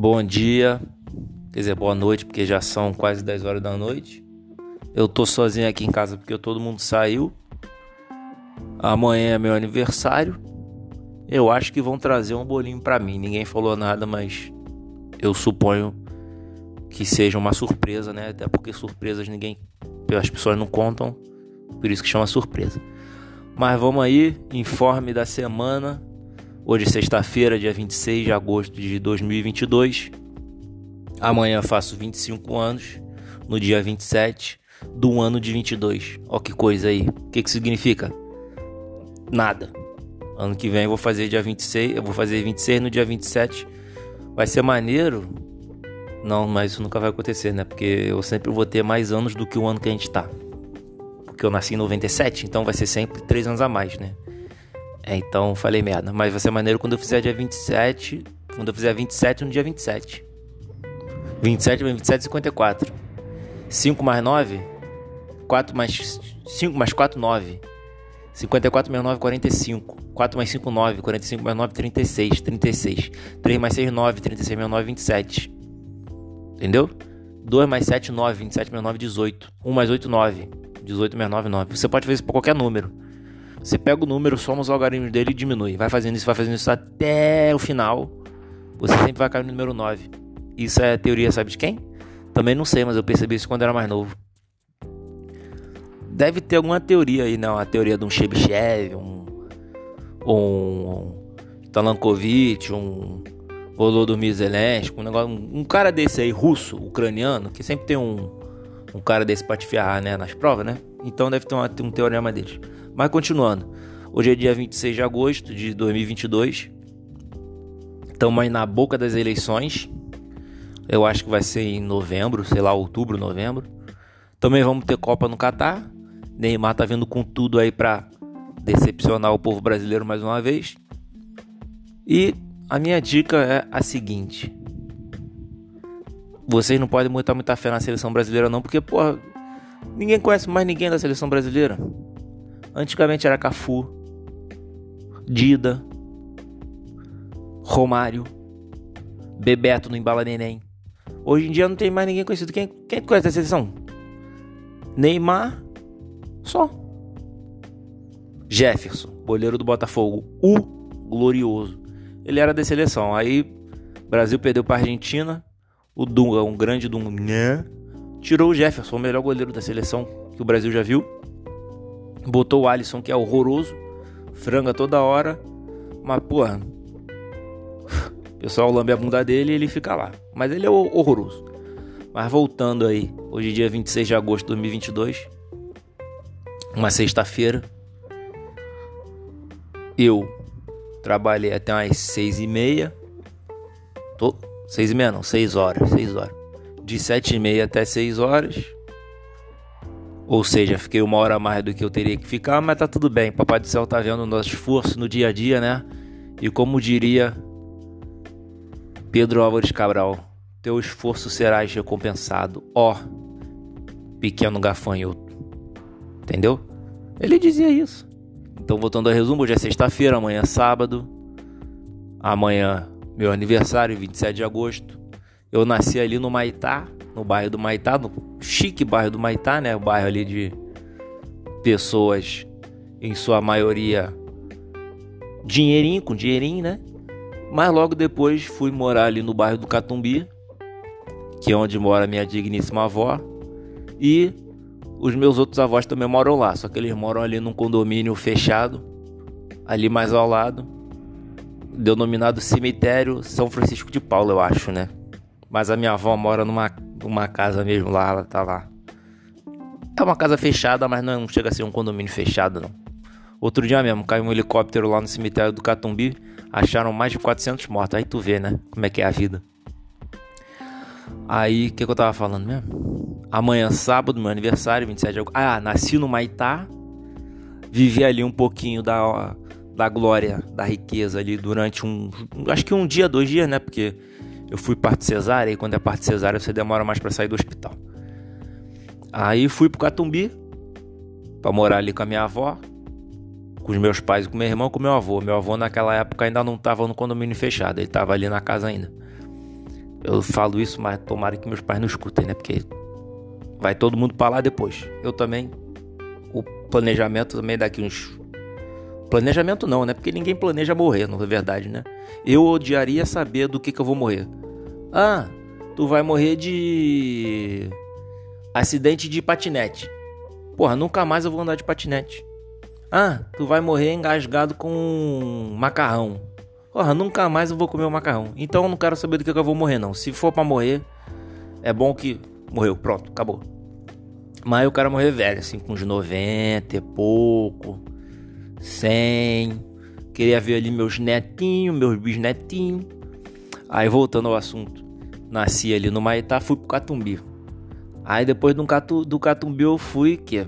Bom dia, quer dizer, boa noite, porque já são quase 10 horas da noite. Eu tô sozinho aqui em casa porque todo mundo saiu. Amanhã é meu aniversário. Eu acho que vão trazer um bolinho para mim. Ninguém falou nada, mas eu suponho que seja uma surpresa, né? Até porque surpresas ninguém, as pessoas não contam, por isso que chama surpresa. Mas vamos aí, informe da semana. Hoje sexta-feira, dia 26 de agosto de 2022. Amanhã faço 25 anos, no dia 27 do ano de 22. Ó que coisa aí. O que que significa? Nada. Ano que vem eu vou fazer dia 26, eu vou fazer 26 no dia 27. Vai ser maneiro? Não, mas isso nunca vai acontecer, né? Porque eu sempre vou ter mais anos do que o ano que a gente tá. Porque eu nasci em 97, então vai ser sempre 3 anos a mais, né? É, então falei merda. Mas vai ser maneiro quando eu fizer dia 27. Quando eu fizer 27 no dia 27. 27 mais 27, 54. 5 mais 9. 4 mais 5 mais 4, 9. 54 mais 9, 45. 4 mais 5, 9. 45 mais 9, 36. 36. 3 mais 6, 9. 36 mais 9, 27. Entendeu? 2 mais 7, 9. 27 mais 9, 18. 1 mais 8, 9. 18 mais 9, 9. Você pode fazer isso para qualquer número. Você pega o número, soma os algarismos dele e diminui. Vai fazendo isso, vai fazendo isso até o final. Você sempre vai cair no número 9. Isso é teoria, sabe de quem? Também não sei, mas eu percebi isso quando era mais novo. Deve ter alguma teoria aí, não? A teoria de um Chebyshev, um. Um. Talankovic, um. Zelensky, um negócio. Um cara desse aí, russo, ucraniano, que sempre tem um. Um cara desse pra te ferrar, né? Nas provas, né? Então deve ter uma, um teorema deles. Mas continuando. Hoje é dia 26 de agosto de 2022. Estamos aí na boca das eleições. Eu acho que vai ser em novembro, sei lá, outubro, novembro. Também vamos ter Copa no Catar. Neymar tá vindo com tudo aí para decepcionar o povo brasileiro mais uma vez. E a minha dica é a seguinte: vocês não podem botar muita fé na seleção brasileira não, porque porra, ninguém conhece mais ninguém da seleção brasileira. Antigamente era Cafu, Dida, Romário, Bebeto no Embala Neném. Hoje em dia não tem mais ninguém conhecido. Quem, quem conhece a seleção? Neymar, só. Jefferson, goleiro do Botafogo, o glorioso. Ele era da seleção. Aí Brasil perdeu para Argentina. O Dunga, um grande Dunga, tirou o Jefferson, o melhor goleiro da seleção que o Brasil já viu. Botou o Alisson, que é horroroso. Franga toda hora. Mas, porra. O pessoal lambe a bunda dele e ele fica lá. Mas ele é horroroso. Mas voltando aí. Hoje, dia 26 de agosto de 2022. Uma sexta-feira. Eu trabalhei até umas seis e meia. Tô... Seis e meia não, seis horas. Seis horas. De sete e meia até seis horas. Ou seja, fiquei uma hora a mais do que eu teria que ficar, mas tá tudo bem. Papai do céu tá vendo o nosso esforço no dia a dia, né? E como diria Pedro Álvares Cabral, teu esforço será recompensado, ó pequeno gafanhoto. Entendeu? Ele dizia isso. Então, voltando ao resumo, hoje é sexta-feira, amanhã é sábado. Amanhã, meu aniversário, 27 de agosto. Eu nasci ali no Maitá, no bairro do Maitá, no chique bairro do Maitá, né? O bairro ali de pessoas, em sua maioria, dinheirinho, com dinheirinho, né? Mas logo depois fui morar ali no bairro do Catumbi, que é onde mora minha digníssima avó. E os meus outros avós também moram lá, só que eles moram ali num condomínio fechado, ali mais ao lado, denominado Cemitério São Francisco de Paula, eu acho, né? Mas a minha avó mora numa uma casa mesmo lá, ela tá lá. É uma casa fechada, mas não chega a ser um condomínio fechado, não. Outro dia mesmo, caiu um helicóptero lá no cemitério do Catumbi, acharam mais de 400 mortos. Aí tu vê, né? Como é que é a vida. Aí, o que, que eu tava falando mesmo? Amanhã, sábado, meu aniversário, 27 de agosto. Ah, nasci no Maitá. Vivi ali um pouquinho da, da glória, da riqueza ali durante um. Acho que um dia, dois dias, né? Porque eu fui parte cesárea e quando é parte cesárea você demora mais para sair do hospital. Aí fui pro Catumbi para morar ali com a minha avó, com os meus pais, com meu irmão, com meu avô. Meu avô naquela época ainda não estava no condomínio fechado, ele estava ali na casa ainda. Eu falo isso, mas tomara que meus pais não escutem, né? Porque vai todo mundo para lá depois. Eu também. O planejamento também daqui uns. Planejamento não, né? Porque ninguém planeja morrer, não é verdade, né? Eu odiaria saber do que, que eu vou morrer. Ah, tu vai morrer de. acidente de patinete. Porra, nunca mais eu vou andar de patinete. Ah, tu vai morrer engasgado com macarrão. Porra, nunca mais eu vou comer o macarrão. Então eu não quero saber do que eu vou morrer, não. Se for para morrer, é bom que morreu, pronto, acabou. Mas eu quero morrer velho, assim, com uns 90 e pouco, 100. Queria ver ali meus netinhos, meus bisnetinhos. Aí voltando ao assunto, nasci ali no Maitá, fui pro Catumbi. Aí depois do, Catu, do Catumbi eu fui, que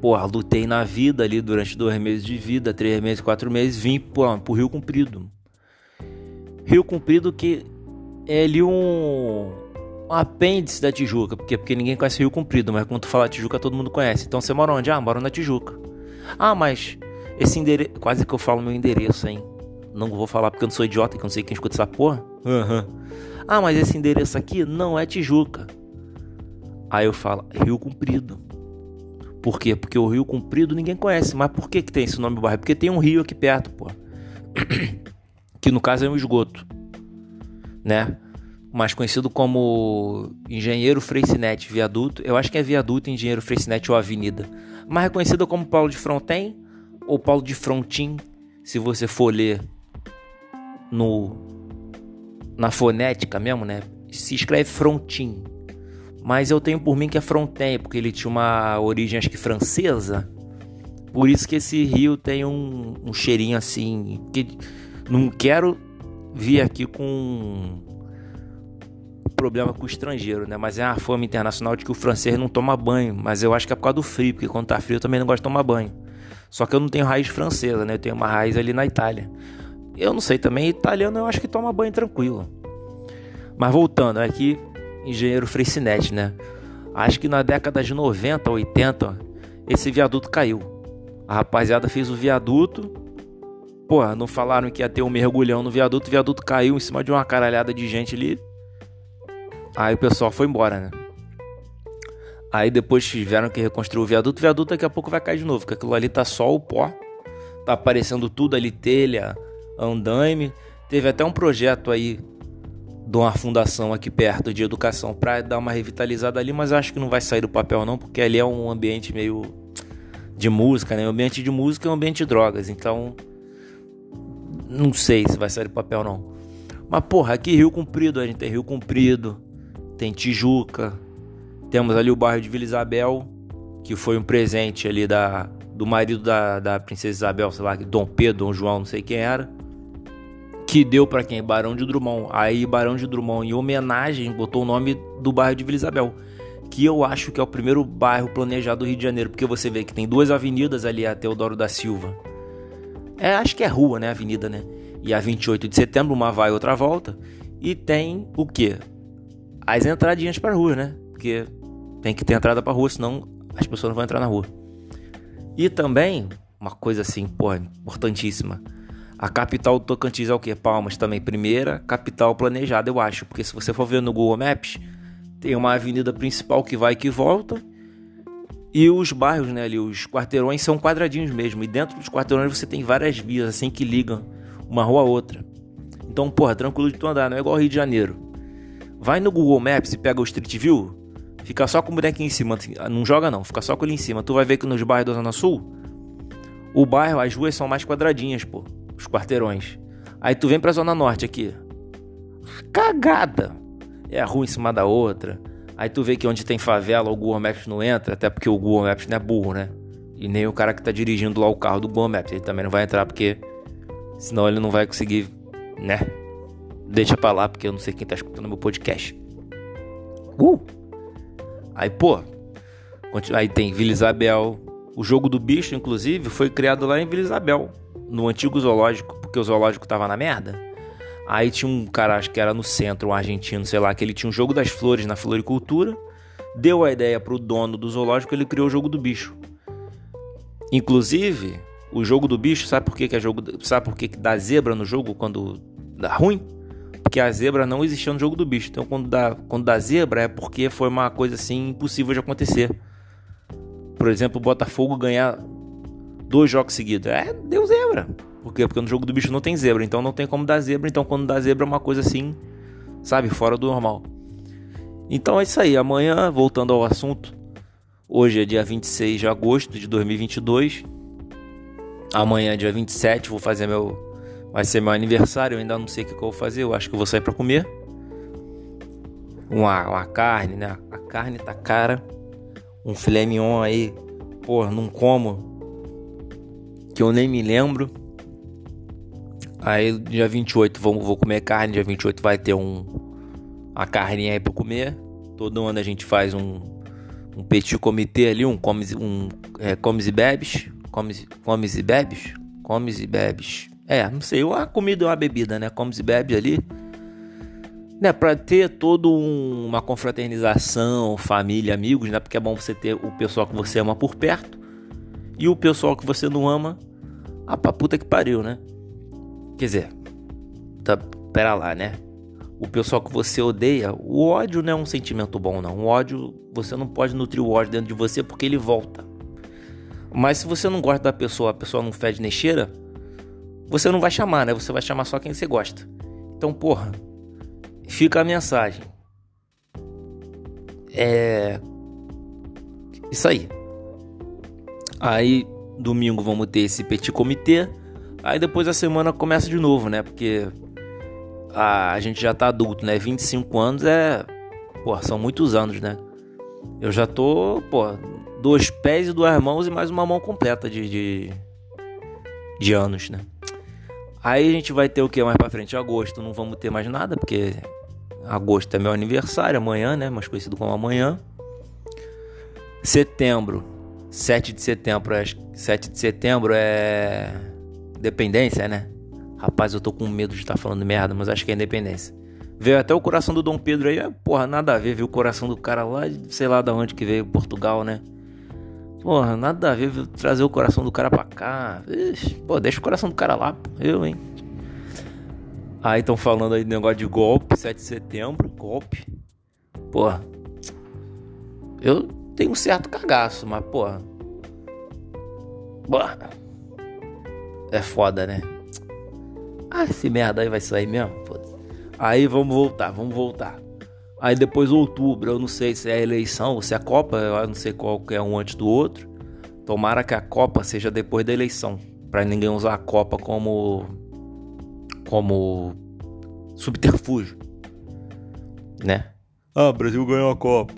porra, lutei na vida ali durante dois meses de vida, três meses, quatro meses, vim pô, pro Rio Comprido. Rio Comprido que é ali um, um apêndice da Tijuca, porque, porque ninguém conhece Rio Comprido, mas quando tu fala Tijuca todo mundo conhece. Então você mora onde? Ah, moro na Tijuca. Ah, mas esse endereço, quase que eu falo meu endereço, hein? Não vou falar porque eu não sou idiota, que eu não sei quem escuta essa porra. Uhum. Ah, mas esse endereço aqui não é Tijuca. Aí eu falo, Rio Comprido. Por quê? Porque o Rio Comprido ninguém conhece. Mas por que, que tem esse nome do bairro? Porque tem um rio aqui perto, pô. que no caso é um esgoto, né? Mais conhecido como Engenheiro Freixinete Viaduto. Eu acho que é Viaduto, Engenheiro Freixinete ou Avenida. Mas é conhecido como Paulo de Fronten ou Paulo de Frontin, se você for ler no na fonética mesmo, né? Se escreve Frontin, mas eu tenho por mim que é Fronten, porque ele tinha uma origem acho que francesa. Por isso que esse rio tem um, um cheirinho assim. Que não quero vir aqui com problema com o estrangeiro, né? Mas é uma fama internacional de que o francês não toma banho. Mas eu acho que é por causa do frio, porque quando tá frio eu também não gosto de tomar banho. Só que eu não tenho raiz francesa, né? Eu tenho uma raiz ali na Itália. Eu não sei também, italiano eu acho que toma banho tranquilo. Mas voltando, aqui engenheiro Freixinete, né? Acho que na década de 90, 80, esse viaduto caiu. A rapaziada fez o viaduto. Porra, não falaram que ia ter um mergulhão no viaduto. O viaduto caiu em cima de uma caralhada de gente ali. Aí o pessoal foi embora, né? Aí depois tiveram que reconstruir o viaduto. O viaduto daqui a pouco vai cair de novo, porque aquilo ali tá só o pó. Tá aparecendo tudo ali, telha, andaime. Teve até um projeto aí de uma fundação aqui perto de educação para dar uma revitalizada ali, mas acho que não vai sair do papel não, porque ali é um ambiente meio de música, né? O ambiente de música é um ambiente de drogas, então não sei se vai sair do papel não. Mas porra, aqui Rio Comprido, a gente tem Rio Comprido, tem Tijuca, temos ali o bairro de Vila Isabel, que foi um presente ali da do marido da, da princesa Isabel, sei lá, Dom Pedro, Dom João, não sei quem era que deu para quem? Barão de Drummond. Aí Barão de Drummond, em homenagem, botou o nome do bairro de Vila Isabel, que eu acho que é o primeiro bairro planejado do Rio de Janeiro, porque você vê que tem duas avenidas ali, a Teodoro da Silva. É, acho que é rua, né, avenida, né? E a 28 de setembro, uma vai outra volta. E tem o quê? As entradinhas para rua, né? Porque tem que ter entrada para rua, senão as pessoas não vão entrar na rua. E também, uma coisa assim, pô, importantíssima a capital do Tocantins é o que? Palmas também. Primeira capital planejada, eu acho. Porque se você for ver no Google Maps, tem uma avenida principal que vai e que volta. E os bairros, né, ali, os quarteirões são quadradinhos mesmo. E dentro dos quarteirões você tem várias vias assim que ligam uma rua a outra. Então, porra, tranquilo de tu andar, não é igual Rio de Janeiro. Vai no Google Maps e pega o Street View, fica só com o bonequinho em cima. Não joga não, fica só com ele em cima. Tu vai ver que nos bairros da Zona Sul, o bairro, as ruas são mais quadradinhas, pô os quarteirões. Aí tu vem pra Zona Norte aqui. Cagada! É a rua em cima da outra. Aí tu vê que onde tem favela o Google Maps não entra, até porque o Google Maps não é burro, né? E nem o cara que tá dirigindo lá o carro do Google Maps. Ele também não vai entrar porque senão ele não vai conseguir, né? Deixa pra lá porque eu não sei quem tá escutando meu podcast. Uh! Aí, pô, aí tem Vila Isabel. O jogo do bicho, inclusive, foi criado lá em Vila Isabel no antigo zoológico, porque o zoológico tava na merda. Aí tinha um cara, acho que era no centro, um argentino, sei lá, que ele tinha um jogo das flores na floricultura. Deu a ideia pro dono do zoológico, ele criou o jogo do bicho. Inclusive, o jogo do bicho, sabe por que, que é jogo. Sabe por que, que dá zebra no jogo quando dá ruim? Porque a zebra não existia no jogo do bicho. Então quando dá, quando dá zebra é porque foi uma coisa assim impossível de acontecer. Por exemplo, o Botafogo ganhar dois jogos seguidos. É, deu zebra. Por quê? Porque no jogo do bicho não tem zebra, então não tem como dar zebra. Então quando dá zebra é uma coisa assim, sabe, fora do normal. Então é isso aí. Amanhã, voltando ao assunto, hoje é dia 26 de agosto de 2022. Amanhã, dia 27, vou fazer meu. Vai ser meu aniversário. Eu ainda não sei o que eu vou fazer. Eu acho que eu vou sair pra comer. Uma, uma carne, né? A carne tá cara. Um filé mignon aí. Pô, não como. Que eu nem me lembro. Aí, dia 28, vamos, vou comer carne. Dia 28 vai ter um. A carninha aí pra comer. Todo ano a gente faz um. Um petit comitê ali, um comes, um, é, comes e bebes comes, comes e bebes? Comes e bebes. É, não sei, a comida ou a bebida, né? Comes e bebes ali. Né, para ter toda um, uma confraternização, família, amigos, né? Porque é bom você ter o pessoal que você ama por perto e o pessoal que você não ama, a pra puta que pariu, né? Quer dizer, tá, pera lá, né? O pessoal que você odeia, o ódio não é um sentimento bom, não. O ódio, você não pode nutrir o ódio dentro de você porque ele volta. Mas se você não gosta da pessoa, a pessoa não fede nem cheira, você não vai chamar, né? Você vai chamar só quem você gosta. Então, porra, fica a mensagem. É. Isso aí. Aí, domingo vamos ter esse petit comitê. Aí depois a semana começa de novo, né? Porque a, a gente já tá adulto, né? 25 anos é. Porra, são muitos anos, né? Eu já tô, pô, dois pés e duas mãos e mais uma mão completa de, de, de anos, né? Aí a gente vai ter o que mais pra frente? Agosto não vamos ter mais nada, porque agosto é meu aniversário, amanhã, né? Mais conhecido como amanhã. Setembro, 7 de setembro, é, 7 de setembro é independência, né? Rapaz, eu tô com medo de estar tá falando merda, mas acho que é independência. Veio até o coração do Dom Pedro aí, porra, nada a ver, viu o coração do cara lá, sei lá da onde que veio, Portugal, né? Porra, nada a ver trazer o coração do cara pra cá. Ixi, pô, deixa o coração do cara lá, eu, hein? Aí estão falando aí do negócio de golpe, 7 de setembro, golpe. Porra. Eu tenho um certo cagaço, mas, porra. Porra. É foda, né? Ah, esse merda aí vai sair mesmo? Foda. Aí vamos voltar, vamos voltar. Aí depois outubro, eu não sei se é a eleição ou se é a Copa, eu não sei qual que é um antes do outro. Tomara que a Copa seja depois da eleição, para ninguém usar a Copa como como subterfúgio, né? Ah, Brasil ganhou a Copa.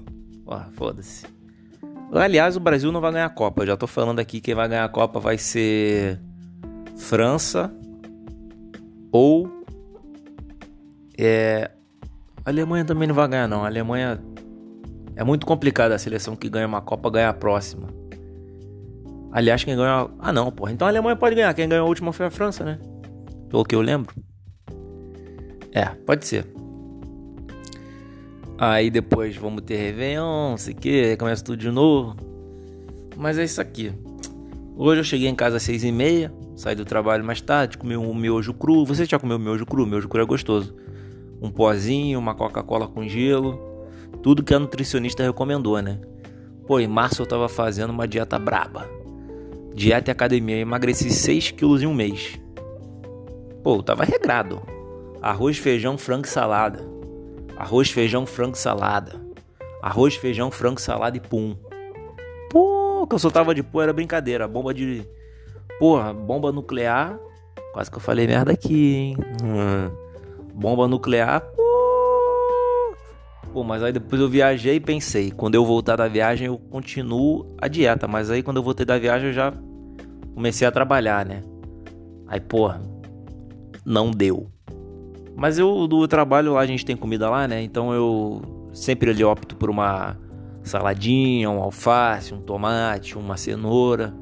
ah, foda-se. Aliás, o Brasil não vai ganhar a Copa. Eu já tô falando aqui que quem vai ganhar a Copa vai ser França ou é, a Alemanha também não vai ganhar, não. A Alemanha é muito complicado a seleção que ganha uma Copa ganhar a próxima. Aliás, quem ganhou. Ah, não, porra. Então a Alemanha pode ganhar. Quem ganhou a última foi a França, né? Pelo que eu lembro. É, pode ser. Aí depois vamos ter Réveillon, sei que, começa tudo de novo. Mas é isso aqui. Hoje eu cheguei em casa às seis e meia, saí do trabalho mais tarde, comi um miojo cru. Você já comeu miojo cru? Miojo cru é gostoso um pozinho, uma Coca-Cola com gelo, tudo que a nutricionista recomendou, né? Pô, em março eu tava fazendo uma dieta braba. Dieta e academia, eu emagreci 6 quilos em um mês. Pô, eu tava regrado. Arroz, feijão, frango e salada. Arroz, feijão, frango e salada. Arroz, feijão, frango, salada e pum. Pô, que eu soltava de pô era brincadeira. Bomba de. Porra, bomba nuclear. Quase que eu falei merda aqui, hein? Hum bomba nuclear. Pô, mas aí depois eu viajei e pensei, quando eu voltar da viagem eu continuo a dieta, mas aí quando eu voltei da viagem eu já comecei a trabalhar, né? Aí, porra, não deu. Mas eu do trabalho lá a gente tem comida lá, né? Então eu sempre ali opto por uma saladinha, um alface, um tomate, uma cenoura,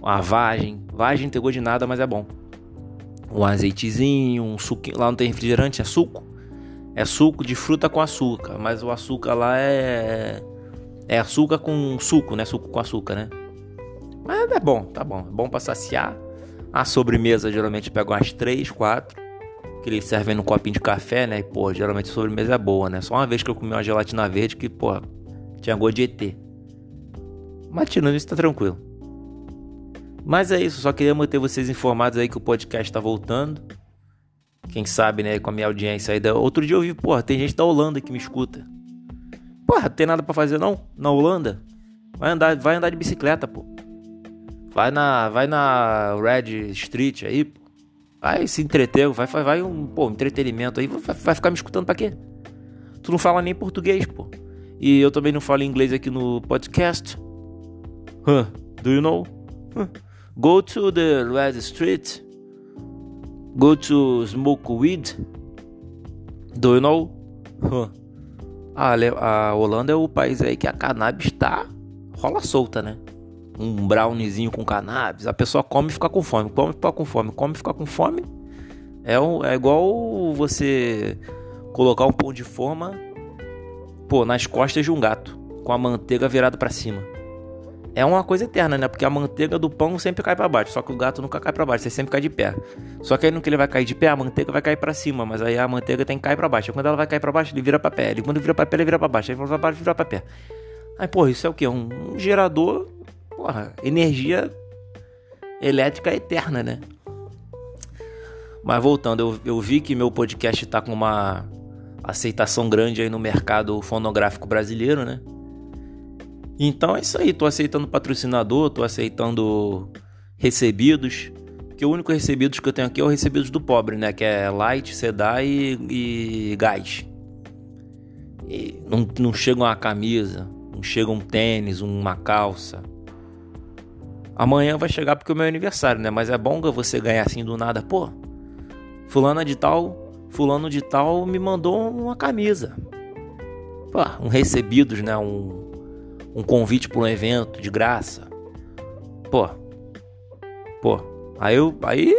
uma vagem. Vagem não tem gosto de nada, mas é bom um azeitezinho, um suco. Lá não tem refrigerante, é suco. É suco de fruta com açúcar, mas o açúcar lá é é açúcar com suco, né? Suco com açúcar, né? Mas é bom, tá bom. É bom para saciar. A sobremesa geralmente pega umas 3, 4. que eles servem no copinho de café, né? E, pô, geralmente a sobremesa é boa, né? Só uma vez que eu comi uma gelatina verde que, pô, tinha gosto de ET. Mas tirando isso, tá tranquilo. Mas é isso, só queria manter vocês informados aí que o podcast tá voltando. Quem sabe, né, com a minha audiência aí. Outro dia eu vi, porra, tem gente da Holanda que me escuta. Porra, tem nada para fazer não? Na Holanda? Vai andar, vai andar de bicicleta, pô. Vai na, vai na Red Street aí, pô. Vai se entreter, vai, vai, vai um, pô, entretenimento aí. Vai, vai ficar me escutando pra quê? Tu não fala nem português, pô. E eu também não falo inglês aqui no podcast. Huh, do you know? Huh. Go to the Red Street. Go to smoke weed. Do you know? A, a Holanda é o país aí que a cannabis tá rola solta, né? Um browniezinho com cannabis, a pessoa come e fica com fome, come e fica com fome, come e fica com fome. É, um, é igual você colocar um pão de forma, pô, nas costas de um gato, com a manteiga virada para cima é uma coisa eterna, né? Porque a manteiga do pão sempre cai para baixo, só que o gato nunca cai para baixo, você sempre cai de pé. Só que aí no que ele vai cair de pé, a manteiga vai cair para cima, mas aí a manteiga tem que cair para baixo. Quando ela vai cair para baixo, ele vira para pé. E quando vira para pé, ele vira para baixo. Aí para baixo, vira para pé. Aí, porra, isso é o quê? Um, um gerador, porra, energia elétrica eterna, né? Mas voltando, eu, eu vi que meu podcast tá com uma aceitação grande aí no mercado fonográfico brasileiro, né? Então é isso aí, tô aceitando patrocinador, tô aceitando recebidos. Que o único recebidos que eu tenho aqui é o recebidos do pobre, né? Que é light, sedai e, e gás. E não, não chega uma camisa, não chega um tênis, uma calça. Amanhã vai chegar porque é o meu aniversário, né? Mas é bom você ganhar assim do nada. Pô, fulana de tal, fulano de tal me mandou uma camisa. Pô, um recebidos, né? Um, um convite para um evento de graça. Pô. Pô. Aí eu. Aí.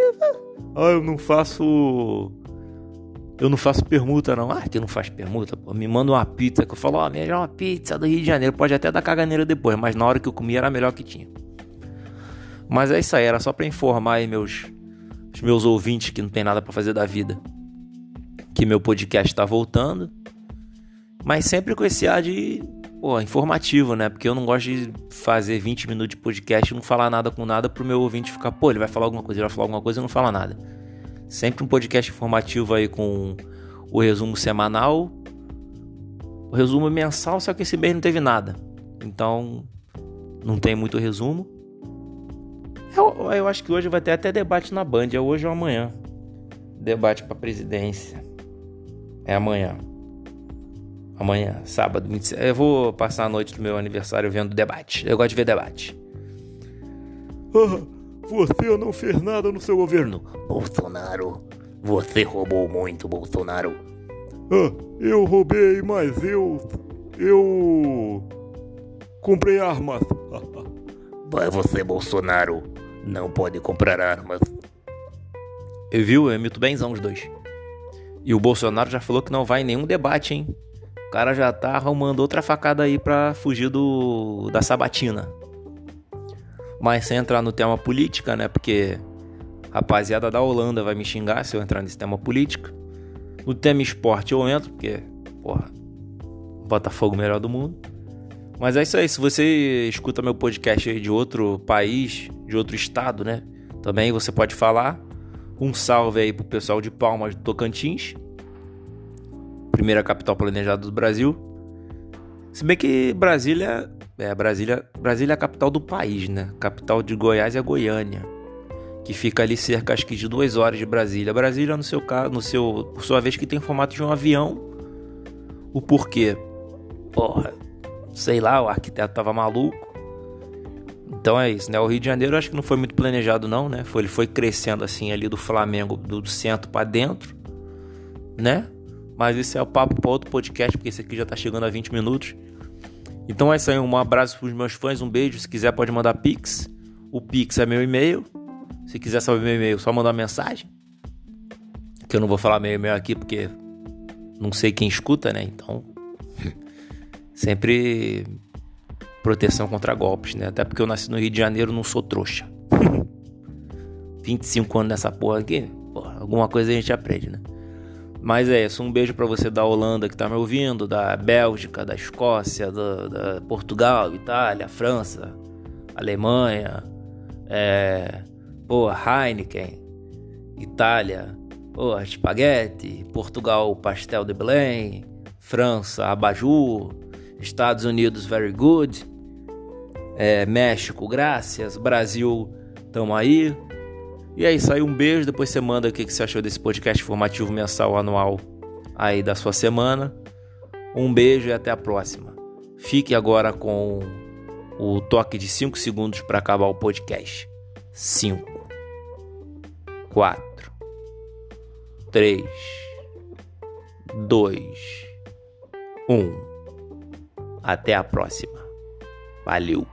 Ah, eu não faço. Eu não faço permuta, não. Ah, que não faz permuta, pô. Me manda uma pizza que eu falo, ó, oh, melhor uma pizza do Rio de Janeiro. Pode até dar caganeira depois, mas na hora que eu comi era a melhor que tinha. Mas é isso aí, era só para informar aí meus, os meus ouvintes que não tem nada para fazer da vida. Que meu podcast tá voltando. Mas sempre com esse ar de pô, informativo, né? Porque eu não gosto de fazer 20 minutos de podcast e não falar nada com nada pro meu ouvinte ficar, pô, ele vai falar alguma coisa, ele vai falar alguma coisa e não fala nada. Sempre um podcast informativo aí com o resumo semanal, o resumo mensal, só que esse mês não teve nada. Então, não tem muito resumo. Eu, eu acho que hoje vai ter até debate na Band, é hoje ou amanhã. Debate para presidência. É amanhã. Amanhã, sábado, 27. Eu vou passar a noite do meu aniversário vendo debate. Eu gosto de ver debate. Ah, você não fez nada no seu governo. Bolsonaro, você roubou muito, Bolsonaro. Ah, eu roubei, mas eu. Eu. Comprei armas. Mas você, Bolsonaro, não pode comprar armas. Eu vi, eu imito benzão os dois. E o Bolsonaro já falou que não vai em nenhum debate, hein? O cara já tá arrumando outra facada aí pra fugir do da sabatina. Mas sem entrar no tema política, né? Porque rapaziada da Holanda vai me xingar se eu entrar nesse tema política. No tema esporte eu entro, porque, porra, Botafogo melhor do mundo. Mas é isso aí, se você escuta meu podcast aí de outro país, de outro estado, né? Também você pode falar. Um salve aí pro pessoal de Palmas do Tocantins primeira capital planejada do Brasil. Se bem que Brasília é Brasília, Brasília é a capital do país, né? Capital de Goiás é Goiânia, que fica ali cerca acho que de duas horas de Brasília. Brasília no seu caso, no seu, por sua vez que tem formato de um avião. O porquê? Porra, sei lá, o arquiteto tava maluco. Então é isso, né? O Rio de Janeiro acho que não foi muito planejado não, né? Foi, ele foi crescendo assim ali do Flamengo, do centro para dentro, né? Mas esse é o papo para outro podcast, porque esse aqui já tá chegando a 20 minutos. Então é isso aí, um abraço pros meus fãs, um beijo. Se quiser, pode mandar pix. O pix é meu e-mail. Se quiser saber meu e-mail, só mandar mensagem. Que eu não vou falar meu e-mail aqui porque não sei quem escuta, né? Então, sempre proteção contra golpes, né? Até porque eu nasci no Rio de Janeiro, não sou trouxa. 25 anos nessa porra aqui, porra, alguma coisa a gente aprende, né? Mas é isso, um beijo para você da Holanda que tá me ouvindo, da Bélgica, da Escócia, da, da Portugal, Itália, França, Alemanha, é, pô, Heineken, Itália, pô, espaguete, Portugal, pastel de Belém, França, abajur, Estados Unidos, very good, é, México, graças, Brasil, tamo aí. E é isso aí, um beijo, depois você manda o que você achou desse podcast formativo mensal anual aí da sua semana. Um beijo e até a próxima. Fique agora com o toque de 5 segundos para acabar o podcast. 5 4 3 2 1 Até a próxima. Valeu.